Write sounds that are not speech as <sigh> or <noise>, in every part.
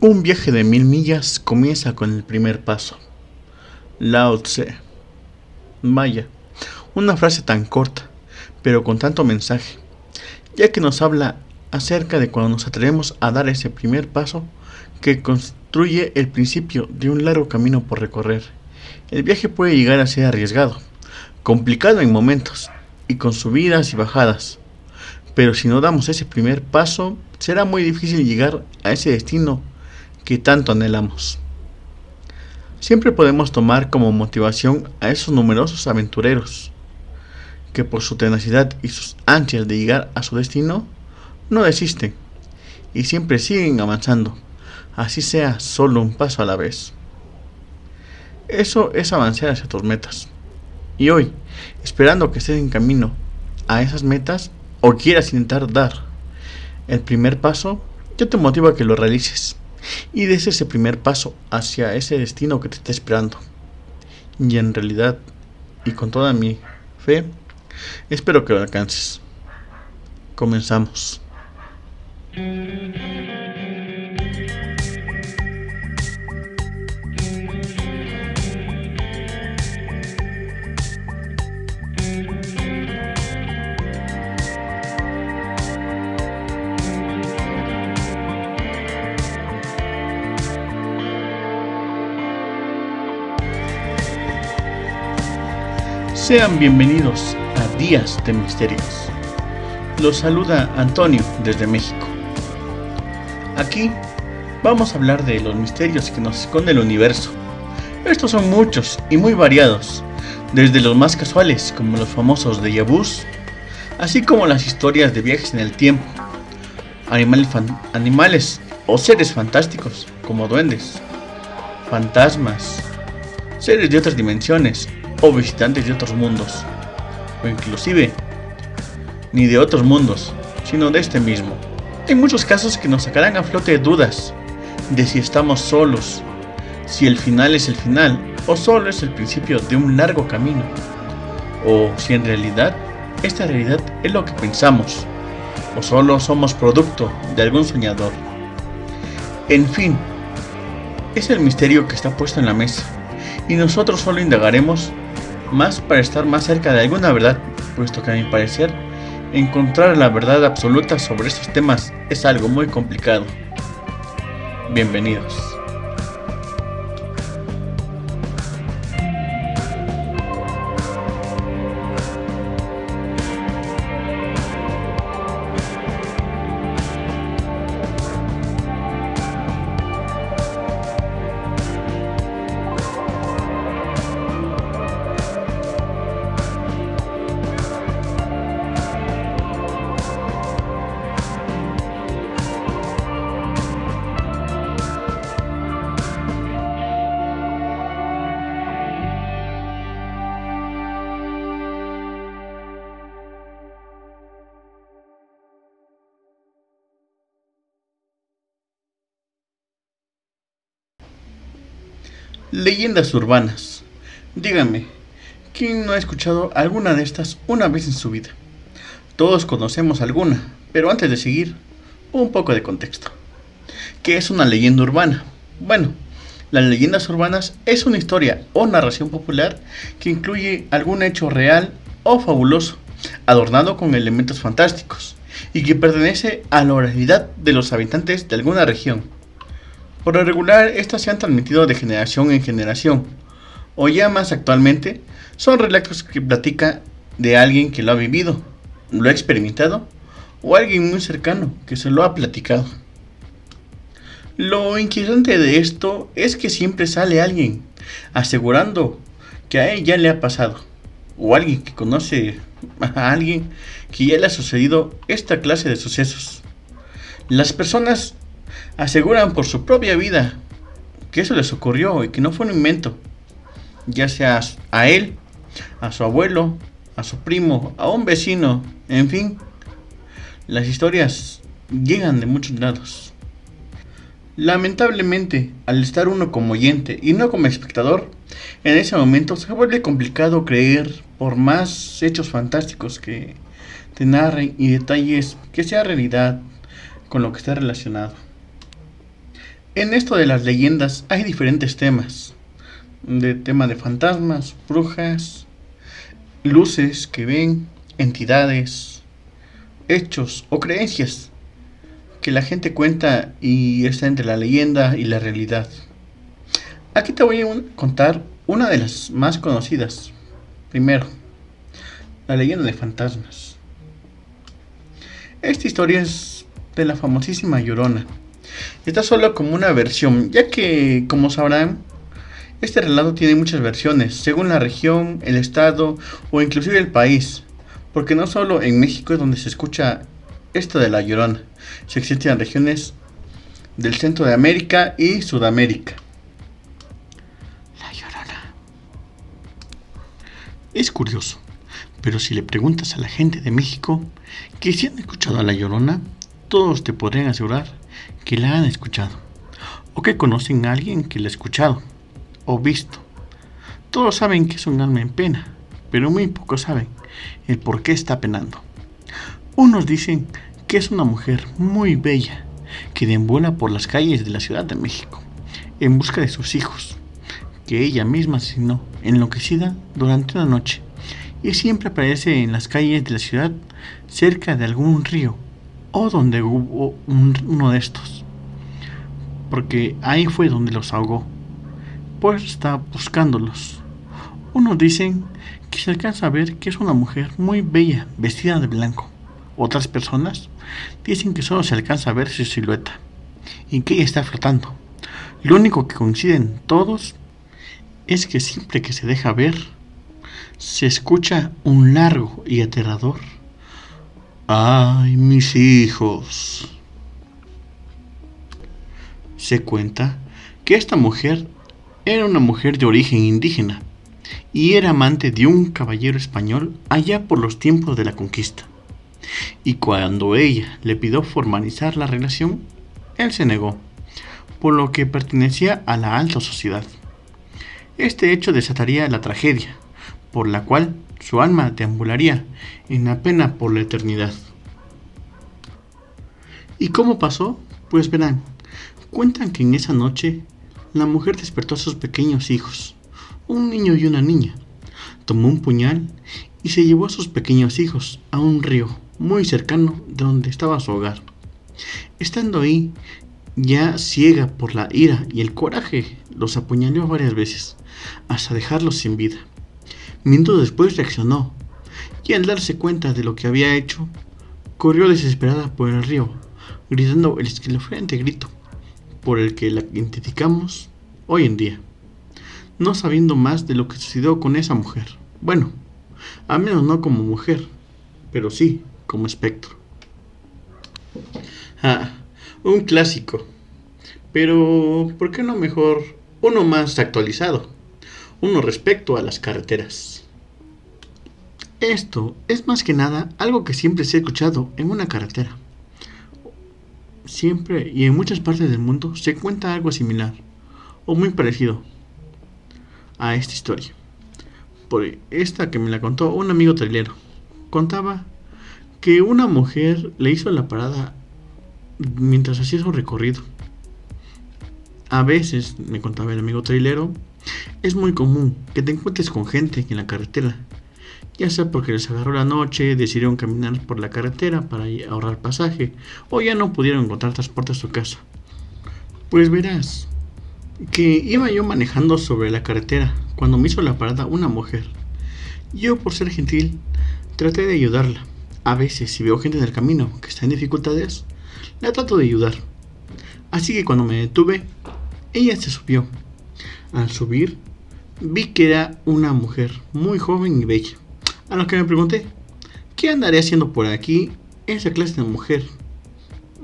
Un viaje de mil millas comienza con el primer paso. Lao Tse. Vaya, una frase tan corta, pero con tanto mensaje, ya que nos habla acerca de cuando nos atrevemos a dar ese primer paso que construye el principio de un largo camino por recorrer. El viaje puede llegar a ser arriesgado, complicado en momentos y con subidas y bajadas, pero si no damos ese primer paso, será muy difícil llegar a ese destino que tanto anhelamos. Siempre podemos tomar como motivación a esos numerosos aventureros que por su tenacidad y sus ansias de llegar a su destino no desisten y siempre siguen avanzando, así sea solo un paso a la vez. Eso es avanzar hacia tus metas. Y hoy, esperando que estés en camino a esas metas, o quieras intentar dar el primer paso, yo te motivo a que lo realices y des ese primer paso hacia ese destino que te está esperando. Y en realidad, y con toda mi fe, espero que lo alcances. Comenzamos. Sean bienvenidos a Días de Misterios. Los saluda Antonio desde México. Aquí vamos a hablar de los misterios que nos esconde el universo. Estos son muchos y muy variados, desde los más casuales como los famosos de Yabus, así como las historias de viajes en el tiempo, animales, animales o seres fantásticos como duendes, fantasmas, seres de otras dimensiones o visitantes de otros mundos, o inclusive ni de otros mundos, sino de este mismo. Hay muchos casos que nos sacarán a flote dudas de si estamos solos, si el final es el final o solo es el principio de un largo camino, o si en realidad esta realidad es lo que pensamos, o solo somos producto de algún soñador. En fin, es el misterio que está puesto en la mesa, y nosotros solo indagaremos más para estar más cerca de alguna verdad, puesto que a mi parecer, encontrar la verdad absoluta sobre estos temas es algo muy complicado. Bienvenidos. Leyendas urbanas. Díganme, ¿quién no ha escuchado alguna de estas una vez en su vida? Todos conocemos alguna, pero antes de seguir, un poco de contexto. ¿Qué es una leyenda urbana? Bueno, las leyendas urbanas es una historia o narración popular que incluye algún hecho real o fabuloso, adornado con elementos fantásticos, y que pertenece a la oralidad de los habitantes de alguna región por lo regular, estas se han transmitido de generación en generación, o ya más actualmente, son relatos que platica de alguien que lo ha vivido, lo ha experimentado, o alguien muy cercano que se lo ha platicado. Lo inquietante de esto es que siempre sale alguien asegurando que a él ya le ha pasado, o alguien que conoce a alguien que ya le ha sucedido esta clase de sucesos. Las personas aseguran por su propia vida que eso les ocurrió y que no fue un invento, ya sea a él, a su abuelo, a su primo, a un vecino, en fin, las historias llegan de muchos lados. Lamentablemente, al estar uno como oyente y no como espectador, en ese momento se vuelve complicado creer por más hechos fantásticos que te narren y detalles que sea realidad con lo que está relacionado. En esto de las leyendas hay diferentes temas. De tema de fantasmas, brujas, luces que ven, entidades, hechos o creencias que la gente cuenta y está entre la leyenda y la realidad. Aquí te voy a contar una de las más conocidas. Primero, la leyenda de fantasmas. Esta historia es de la famosísima Llorona. Está solo como una versión, ya que, como sabrán, este relato tiene muchas versiones, según la región, el estado o inclusive el país, porque no solo en México es donde se escucha esto de la Llorona, se existen regiones del centro de América y Sudamérica. La Llorona. Es curioso, pero si le preguntas a la gente de México que si han escuchado a la Llorona, todos te podrían asegurar que la han escuchado o que conocen a alguien que la ha escuchado o visto. Todos saben que es un alma en pena, pero muy pocos saben el por qué está penando. Unos dicen que es una mujer muy bella que deambula por las calles de la Ciudad de México en busca de sus hijos, que ella misma asesinó enloquecida durante una noche y siempre aparece en las calles de la ciudad cerca de algún río o donde hubo uno de estos, porque ahí fue donde los ahogó pues está buscándolos. Unos dicen que se alcanza a ver que es una mujer muy bella, vestida de blanco. Otras personas dicen que solo se alcanza a ver su silueta y que ella está flotando. Lo único que coinciden todos es que siempre que se deja ver, se escucha un largo y aterrador. ¡Ay, mis hijos! Se cuenta que esta mujer era una mujer de origen indígena y era amante de un caballero español allá por los tiempos de la conquista. Y cuando ella le pidió formalizar la relación, él se negó, por lo que pertenecía a la alta sociedad. Este hecho desataría la tragedia, por la cual su alma deambularía en la pena por la eternidad. ¿Y cómo pasó? Pues verán, cuentan que en esa noche la mujer despertó a sus pequeños hijos, un niño y una niña. Tomó un puñal y se llevó a sus pequeños hijos a un río muy cercano de donde estaba su hogar. Estando ahí, ya ciega por la ira y el coraje, los apuñaló varias veces, hasta dejarlos sin vida. Minutos después reaccionó, y al darse cuenta de lo que había hecho, corrió desesperada por el río, gritando el escalofriante grito por el que la identificamos hoy en día, no sabiendo más de lo que sucedió con esa mujer. Bueno, al menos no como mujer, pero sí como espectro. Ah, un clásico. Pero, ¿por qué no mejor uno más actualizado? Uno respecto a las carreteras. Esto es más que nada algo que siempre se ha escuchado en una carretera siempre y en muchas partes del mundo se cuenta algo similar o muy parecido a esta historia. Por esta que me la contó un amigo trailero. Contaba que una mujer le hizo la parada mientras hacía su recorrido. A veces, me contaba el amigo trailero, es muy común que te encuentres con gente en la carretera ya sea porque les agarró la noche, decidieron caminar por la carretera para ahorrar pasaje, o ya no pudieron encontrar transporte a su casa. Pues verás, que iba yo manejando sobre la carretera cuando me hizo la parada una mujer. Yo, por ser gentil, traté de ayudarla. A veces, si veo gente en el camino que está en dificultades, la trato de ayudar. Así que cuando me detuve, ella se subió. Al subir, vi que era una mujer muy joven y bella. A lo que me pregunté, ¿qué andaré haciendo por aquí esa clase de mujer?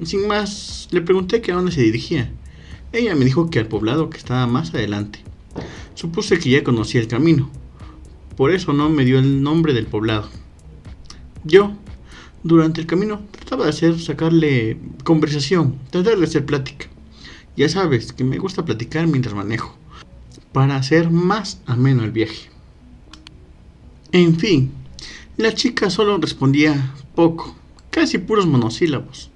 Sin más, le pregunté que a dónde se dirigía. Ella me dijo que al poblado que estaba más adelante. Supuse que ya conocía el camino. Por eso no me dio el nombre del poblado. Yo, durante el camino, trataba de hacer, sacarle conversación, tratar de hacer plática. Ya sabes que me gusta platicar mientras manejo, para hacer más ameno el viaje. En fin, la chica solo respondía poco, casi puros monosílabos.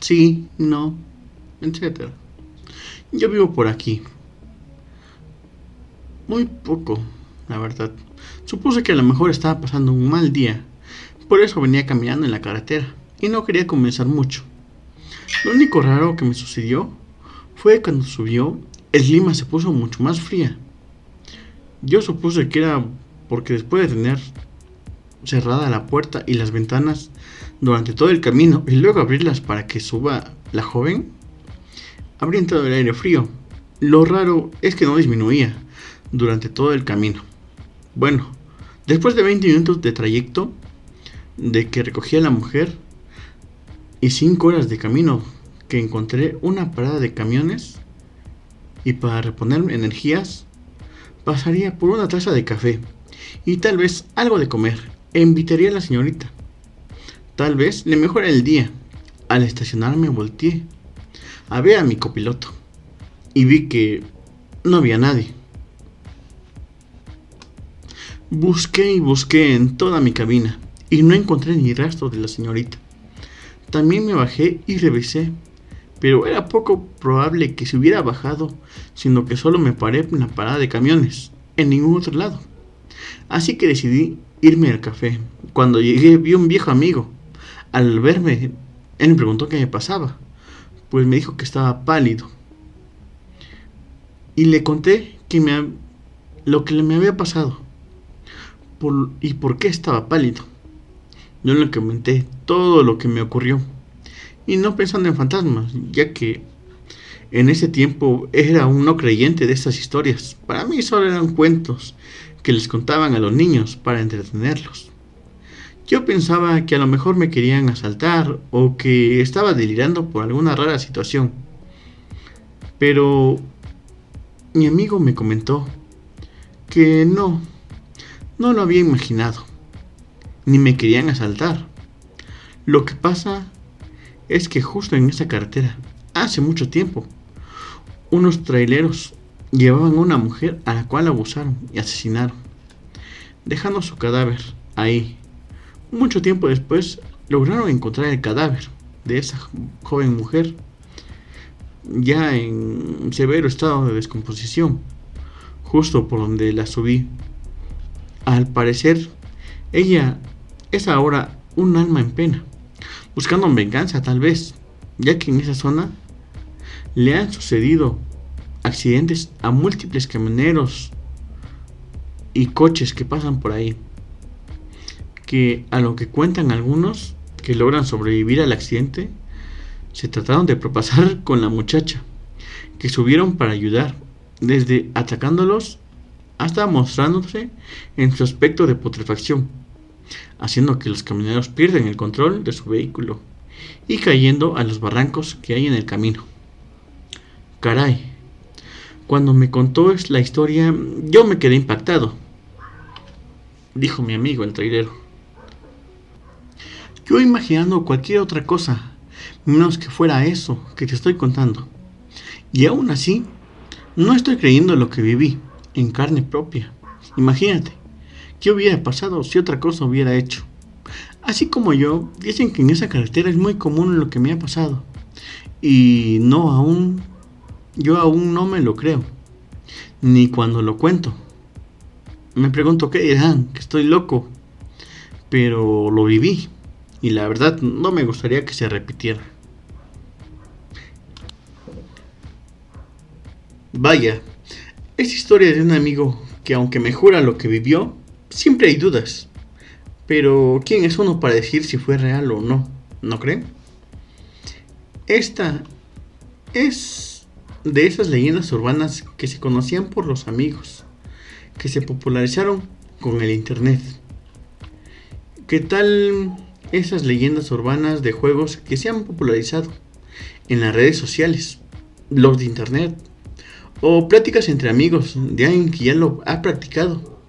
Sí, no, etc. Yo vivo por aquí. Muy poco, la verdad. Supuse que a lo mejor estaba pasando un mal día. Por eso venía caminando en la carretera y no quería comenzar mucho. Lo único raro que me sucedió fue cuando subió, el clima se puso mucho más fría. Yo supuse que era porque después de tener cerrada la puerta y las ventanas durante todo el camino y luego abrirlas para que suba la joven, habría entrado el aire frío. Lo raro es que no disminuía durante todo el camino. Bueno, después de 20 minutos de trayecto de que recogí a la mujer y 5 horas de camino que encontré una parada de camiones y para reponer energías pasaría por una taza de café y tal vez algo de comer e invitaría a la señorita. Tal vez le mejore el día. Al estacionarme volteé a ver a mi copiloto y vi que no había nadie. Busqué y busqué en toda mi cabina y no encontré ni rastro de la señorita. También me bajé y revisé, pero era poco probable que se hubiera bajado, sino que solo me paré en la parada de camiones, en ningún otro lado. Así que decidí irme al café. Cuando llegué vi un viejo amigo. Al verme, él me preguntó qué me pasaba, pues me dijo que estaba pálido. Y le conté que me, lo que me había pasado y por qué estaba pálido. Yo le comenté todo lo que me ocurrió. Y no pensando en fantasmas, ya que en ese tiempo era un no creyente de estas historias. Para mí solo eran cuentos que les contaban a los niños para entretenerlos. Yo pensaba que a lo mejor me querían asaltar o que estaba delirando por alguna rara situación. Pero mi amigo me comentó que no, no lo había imaginado ni me querían asaltar. Lo que pasa es que justo en esa carretera, hace mucho tiempo, unos traileros llevaban a una mujer a la cual abusaron y asesinaron, dejando su cadáver ahí. Mucho tiempo después lograron encontrar el cadáver de esa joven mujer, ya en severo estado de descomposición, justo por donde la subí. Al parecer, ella es ahora un alma en pena, buscando venganza tal vez, ya que en esa zona le han sucedido accidentes a múltiples camioneros y coches que pasan por ahí, que a lo que cuentan algunos que logran sobrevivir al accidente, se trataron de propasar <laughs> con la muchacha, que subieron para ayudar, desde atacándolos hasta mostrándose en su aspecto de putrefacción haciendo que los camioneros pierdan el control de su vehículo y cayendo a los barrancos que hay en el camino. Caray, cuando me contó la historia yo me quedé impactado, dijo mi amigo el trailero. Yo imaginando cualquier otra cosa, menos que fuera eso que te estoy contando. Y aún así, no estoy creyendo lo que viví en carne propia. Imagínate, ¿Qué hubiera pasado si otra cosa hubiera hecho? Así como yo, dicen que en esa carretera es muy común lo que me ha pasado. Y no aún, yo aún no me lo creo. Ni cuando lo cuento. Me pregunto qué dirán, que estoy loco. Pero lo viví. Y la verdad no me gustaría que se repitiera. Vaya, es historia de un amigo que aunque me jura lo que vivió, siempre hay dudas. Pero ¿quién es uno para decir si fue real o no? ¿No creen? Esta es de esas leyendas urbanas que se conocían por los amigos, que se popularizaron con el Internet. ¿Qué tal esas leyendas urbanas de juegos que se han popularizado en las redes sociales, blogs de Internet, o pláticas entre amigos de alguien que ya lo ha practicado?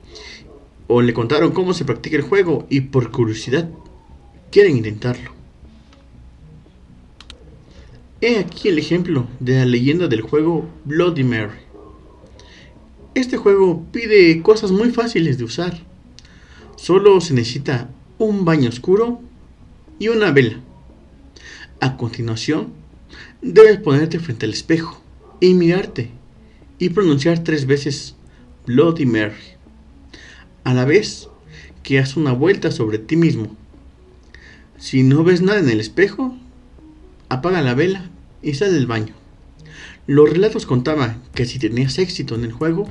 O le contaron cómo se practica el juego y por curiosidad quieren intentarlo. He aquí el ejemplo de la leyenda del juego Bloody Mary. Este juego pide cosas muy fáciles de usar. Solo se necesita un baño oscuro y una vela. A continuación, debes ponerte frente al espejo y mirarte y pronunciar tres veces Bloody Mary, a la vez que haz una vuelta sobre ti mismo. Si no ves nada en el espejo, apaga la vela y sal del baño. Los relatos contaban que si tenías éxito en el juego,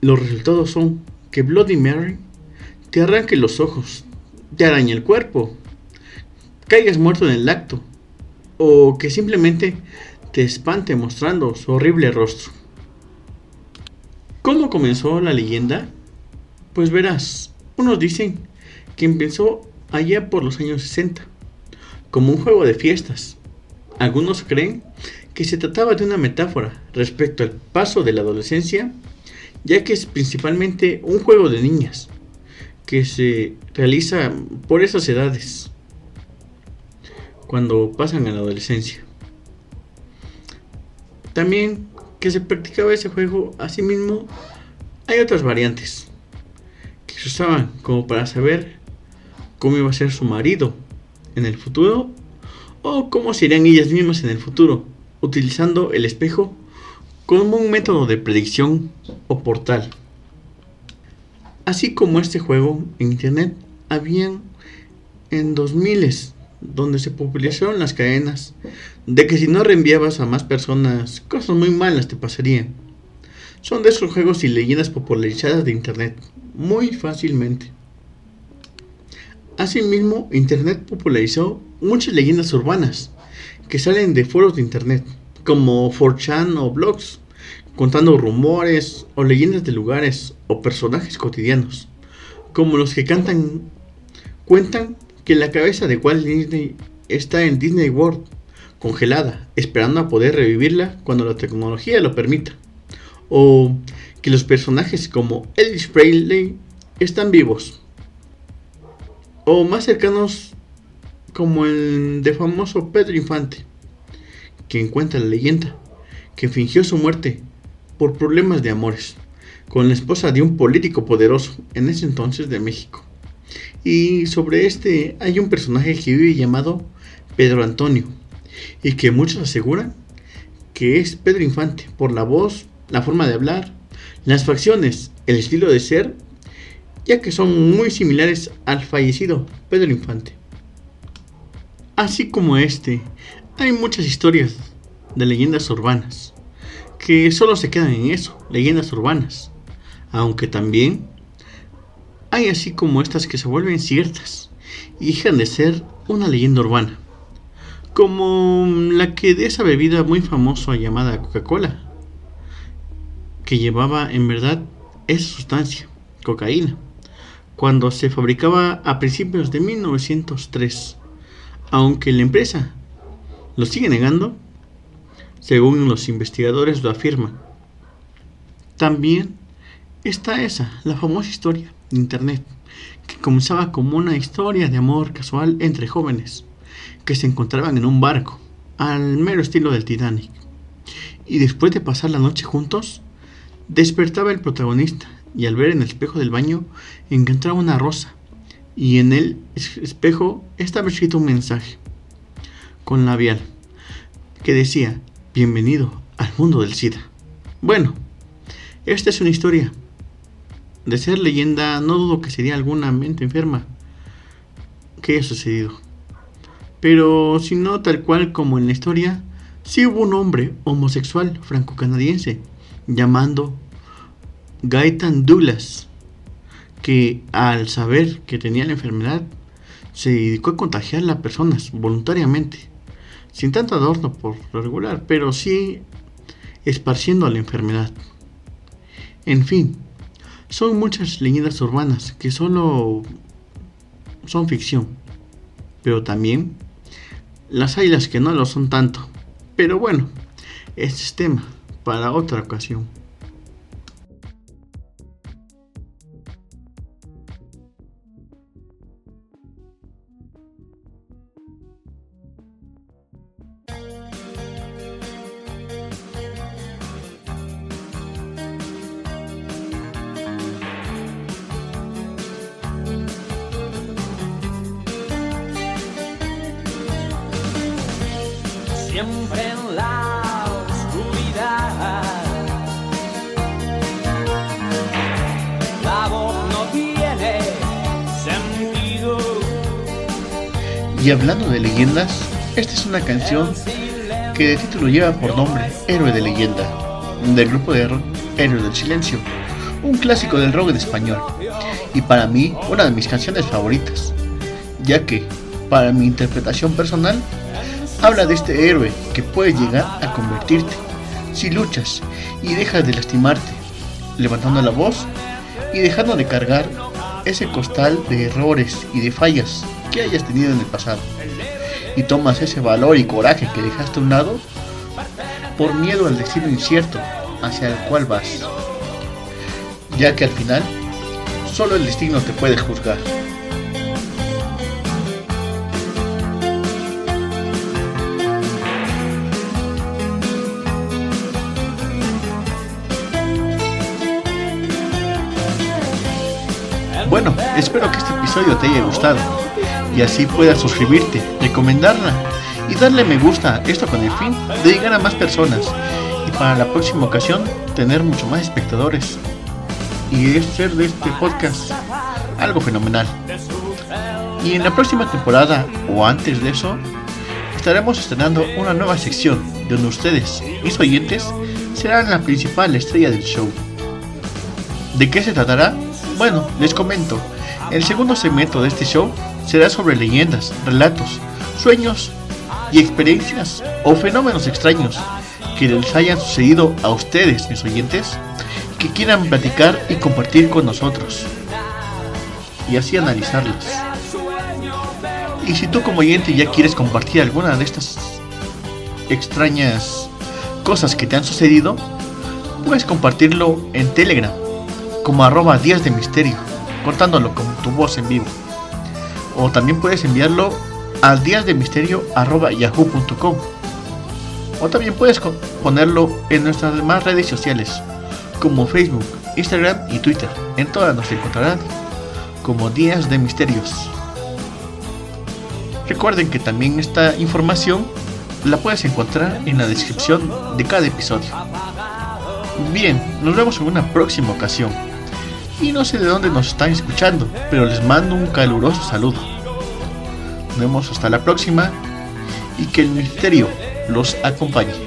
los resultados son que Bloody Mary te arranque los ojos, te arañe el cuerpo, caigas muerto en el acto, o que simplemente te espante mostrando su horrible rostro. ¿Cómo comenzó la leyenda? Pues verás, unos dicen que empezó allá por los años 60, como un juego de fiestas. Algunos creen que se trataba de una metáfora respecto al paso de la adolescencia, ya que es principalmente un juego de niñas, que se realiza por esas edades, cuando pasan a la adolescencia. También que se practicaba ese juego, asimismo, hay otras variantes que se usaban como para saber cómo iba a ser su marido en el futuro o cómo serían ellas mismas en el futuro, utilizando el espejo como un método de predicción o portal. Así como este juego en internet, habían en 2000 donde se popularizaron las cadenas de que si no reenviabas a más personas, cosas muy malas te pasarían. Son de esos juegos y leyendas popularizadas de internet, muy fácilmente. Asimismo, internet popularizó muchas leyendas urbanas que salen de foros de internet, como 4chan o blogs, contando rumores o leyendas de lugares o personajes cotidianos, como los que cantan, cuentan que la cabeza de Walt Disney está en Disney World, congelada, esperando a poder revivirla cuando la tecnología lo permita, o que los personajes como Elvis Presley están vivos, o más cercanos como el de famoso Pedro Infante, quien cuenta la leyenda que fingió su muerte por problemas de amores con la esposa de un político poderoso en ese entonces de México. Y sobre este hay un personaje que vive llamado Pedro Antonio y que muchos aseguran que es Pedro Infante por la voz, la forma de hablar, las facciones, el estilo de ser, ya que son muy similares al fallecido Pedro Infante. Así como este, hay muchas historias de leyendas urbanas que solo se quedan en eso, leyendas urbanas. Aunque también hay así como estas que se vuelven ciertas y dejan de ser una leyenda urbana. Como la que de esa bebida muy famosa llamada Coca-Cola, que llevaba en verdad esa sustancia, cocaína, cuando se fabricaba a principios de 1903. Aunque la empresa lo sigue negando, según los investigadores lo afirman. También está esa, la famosa historia Internet, que comenzaba como una historia de amor casual entre jóvenes que se encontraban en un barco, al mero estilo del Titanic. Y después de pasar la noche juntos, despertaba el protagonista y al ver en el espejo del baño encontraba una rosa y en el espejo estaba escrito un mensaje con labial que decía Bienvenido al mundo del SIDA. Bueno, esta es una historia. De ser leyenda, no dudo que sería alguna mente enferma que haya sucedido. Pero si no tal cual como en la historia, sí hubo un hombre homosexual franco-canadiense llamando Gaetan Douglas, que al saber que tenía la enfermedad, se dedicó a contagiar a personas voluntariamente sin tanto adorno por lo regular, pero sí esparciendo la enfermedad. En fin, son muchas leyendas urbanas que solo son ficción, pero también las hay las que no lo son tanto. Pero bueno, este es tema para otra ocasión. Canción que de título lleva por nombre Héroe de Leyenda, del grupo de rock Héroe del Silencio, un clásico del rock en español, y para mí una de mis canciones favoritas, ya que, para mi interpretación personal, habla de este héroe que puede llegar a convertirte si luchas y dejas de lastimarte, levantando la voz y dejando de cargar ese costal de errores y de fallas que hayas tenido en el pasado. Y tomas ese valor y coraje que dejaste a un lado por miedo al destino incierto hacia el cual vas. Ya que al final, solo el destino te puede juzgar. Bueno, espero que este episodio te haya gustado y así puedas suscribirte, recomendarla y darle me gusta, esto con el fin de llegar a más personas y para la próxima ocasión tener mucho más espectadores y hacer de este podcast algo fenomenal. Y en la próxima temporada o antes de eso estaremos estrenando una nueva sección donde ustedes, mis oyentes, serán la principal estrella del show. ¿De qué se tratará? Bueno, les comento. El segundo segmento de este show será sobre leyendas, relatos, sueños y experiencias o fenómenos extraños que les hayan sucedido a ustedes, mis oyentes, que quieran platicar y compartir con nosotros y así analizarlas. Y si tú como oyente ya quieres compartir alguna de estas extrañas cosas que te han sucedido, puedes compartirlo en Telegram como arroba días de misterio, cortándolo con tu voz en vivo. O también puedes enviarlo al días de misterio arroba yahoo.com. O también puedes ponerlo en nuestras demás redes sociales, como Facebook, Instagram y Twitter. En todas nos encontrarán como Días de Misterios. Recuerden que también esta información la puedes encontrar en la descripción de cada episodio. Bien, nos vemos en una próxima ocasión y no sé de dónde nos están escuchando, pero les mando un caluroso saludo. Nos vemos hasta la próxima y que el misterio los acompañe.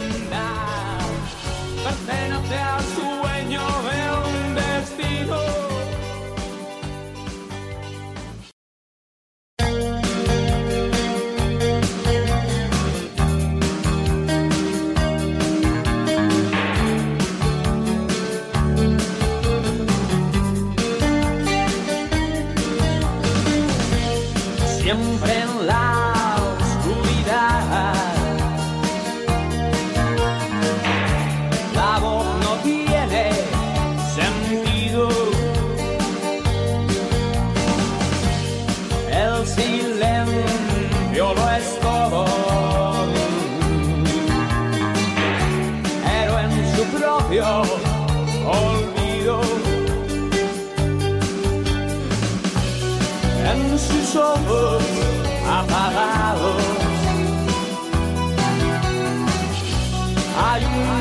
Pertenece al